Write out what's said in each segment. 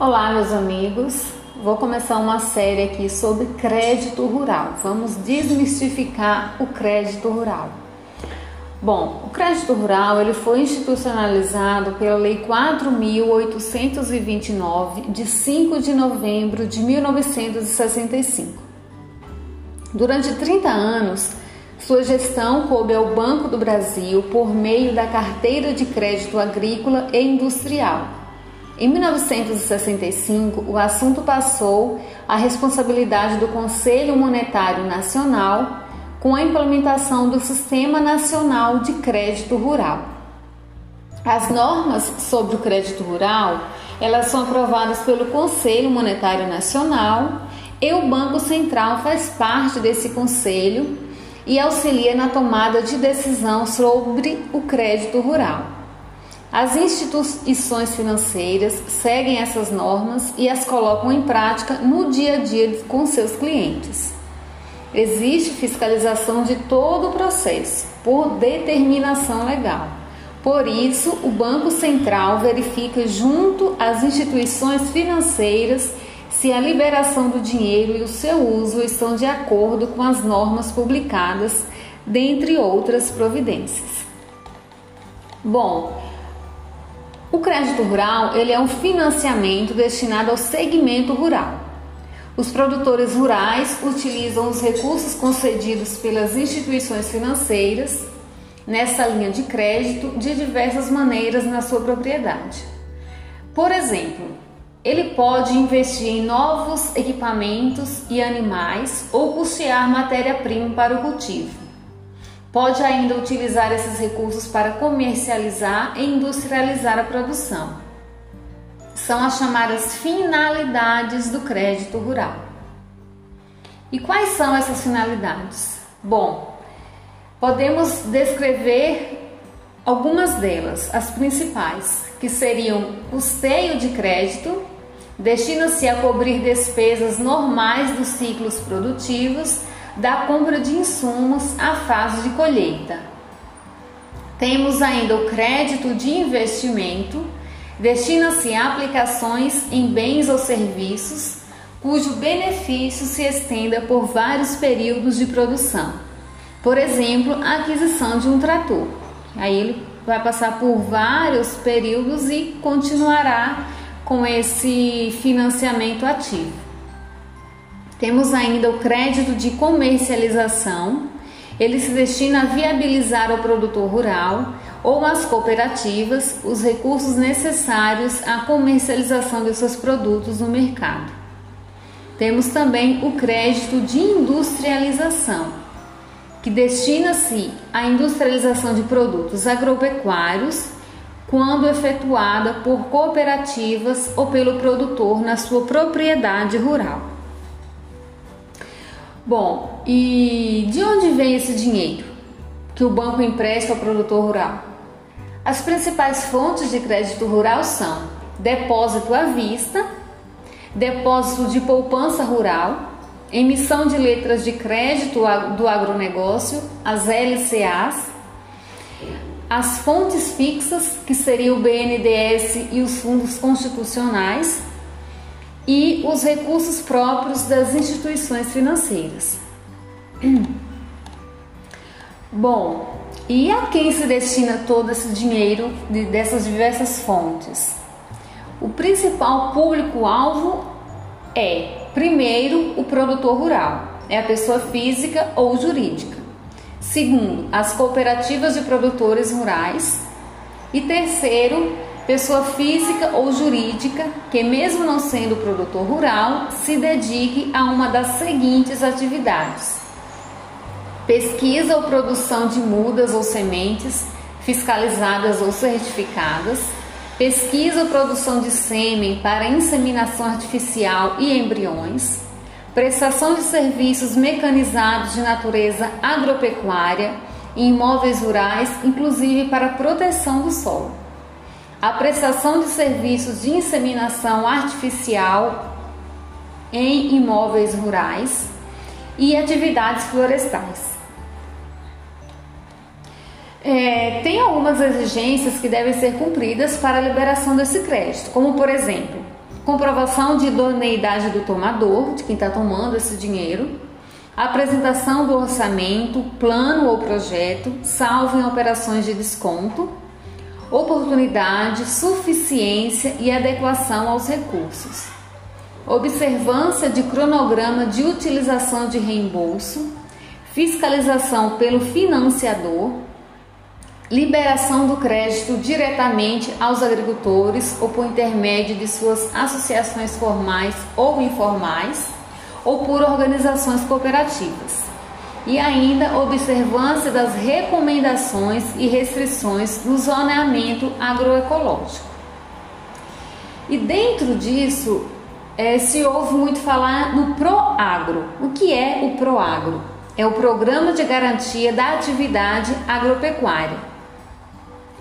Olá, meus amigos. Vou começar uma série aqui sobre crédito rural. Vamos desmistificar o crédito rural. Bom, o crédito rural ele foi institucionalizado pela Lei 4.829 de 5 de novembro de 1965. Durante 30 anos, sua gestão coube ao Banco do Brasil por meio da Carteira de Crédito Agrícola e Industrial em 1965, o assunto passou à responsabilidade do Conselho Monetário Nacional com a implementação do Sistema Nacional de Crédito Rural. As normas sobre o crédito rural, elas são aprovadas pelo Conselho Monetário Nacional e o Banco Central faz parte desse conselho e auxilia na tomada de decisão sobre o crédito rural. As instituições financeiras seguem essas normas e as colocam em prática no dia a dia com seus clientes. Existe fiscalização de todo o processo por determinação legal. Por isso, o Banco Central verifica junto às instituições financeiras se a liberação do dinheiro e o seu uso estão de acordo com as normas publicadas, dentre outras providências. Bom, o crédito rural ele é um financiamento destinado ao segmento rural. Os produtores rurais utilizam os recursos concedidos pelas instituições financeiras nessa linha de crédito de diversas maneiras na sua propriedade. Por exemplo, ele pode investir em novos equipamentos e animais ou custear matéria-prima para o cultivo. Pode ainda utilizar esses recursos para comercializar e industrializar a produção. São as chamadas finalidades do crédito rural. E quais são essas finalidades? Bom, podemos descrever algumas delas, as principais, que seriam custeio de crédito, destina-se a cobrir despesas normais dos ciclos produtivos da compra de insumos à fase de colheita. Temos ainda o crédito de investimento, destina-se a aplicações em bens ou serviços cujo benefício se estenda por vários períodos de produção. Por exemplo, a aquisição de um trator. Aí ele vai passar por vários períodos e continuará com esse financiamento ativo. Temos ainda o crédito de comercialização. Ele se destina a viabilizar ao produtor rural ou às cooperativas os recursos necessários à comercialização de seus produtos no mercado. Temos também o crédito de industrialização, que destina-se à industrialização de produtos agropecuários quando efetuada por cooperativas ou pelo produtor na sua propriedade rural. Bom, e de onde vem esse dinheiro que o banco empresta ao produtor rural? As principais fontes de crédito rural são depósito à vista, depósito de poupança rural, emissão de letras de crédito do agronegócio, as LCAs, as fontes fixas, que seria o BNDES e os fundos constitucionais, e os recursos próprios das instituições financeiras. Bom, e a quem se destina todo esse dinheiro de, dessas diversas fontes? O principal público-alvo é, primeiro, o produtor rural, é a pessoa física ou jurídica. Segundo, as cooperativas de produtores rurais. E terceiro, pessoa física ou jurídica que, mesmo não sendo produtor rural, se dedique a uma das seguintes atividades: pesquisa ou produção de mudas ou sementes fiscalizadas ou certificadas, pesquisa ou produção de sêmen para inseminação artificial e embriões, prestação de serviços mecanizados de natureza agropecuária em imóveis rurais, inclusive para proteção do solo a prestação de serviços de inseminação artificial em imóveis rurais e atividades florestais. É, tem algumas exigências que devem ser cumpridas para a liberação desse crédito, como por exemplo, comprovação de idoneidade do tomador, de quem está tomando esse dinheiro, apresentação do orçamento, plano ou projeto, salvo em operações de desconto, oportunidade, suficiência e adequação aos recursos, observância de cronograma de utilização de reembolso, fiscalização pelo financiador, liberação do crédito diretamente aos agricultores ou por intermédio de suas associações formais ou informais ou por organizações cooperativas. E ainda observância das recomendações e restrições no zoneamento agroecológico. E dentro disso, é, se ouve muito falar no PROAGRO. O que é o PROAGRO? É o Programa de Garantia da Atividade Agropecuária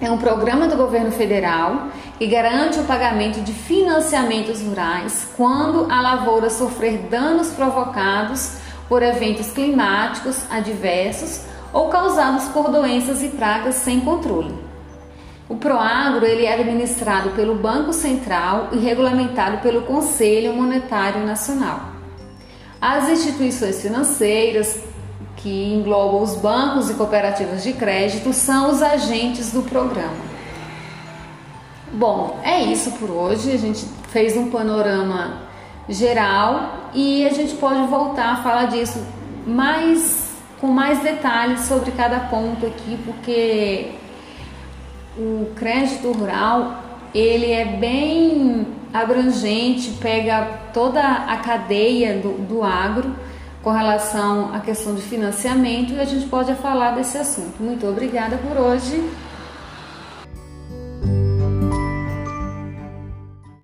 é um programa do governo federal que garante o pagamento de financiamentos rurais quando a lavoura sofrer danos provocados por eventos climáticos adversos ou causados por doenças e pragas sem controle. O Proagro ele é administrado pelo Banco Central e regulamentado pelo Conselho Monetário Nacional. As instituições financeiras, que engloba os bancos e cooperativas de crédito, são os agentes do programa. Bom, é isso por hoje. A gente fez um panorama geral e a gente pode voltar a falar disso mais com mais detalhes sobre cada ponto aqui, porque o crédito rural ele é bem abrangente, pega toda a cadeia do, do agro com relação à questão de financiamento e a gente pode falar desse assunto. Muito obrigada por hoje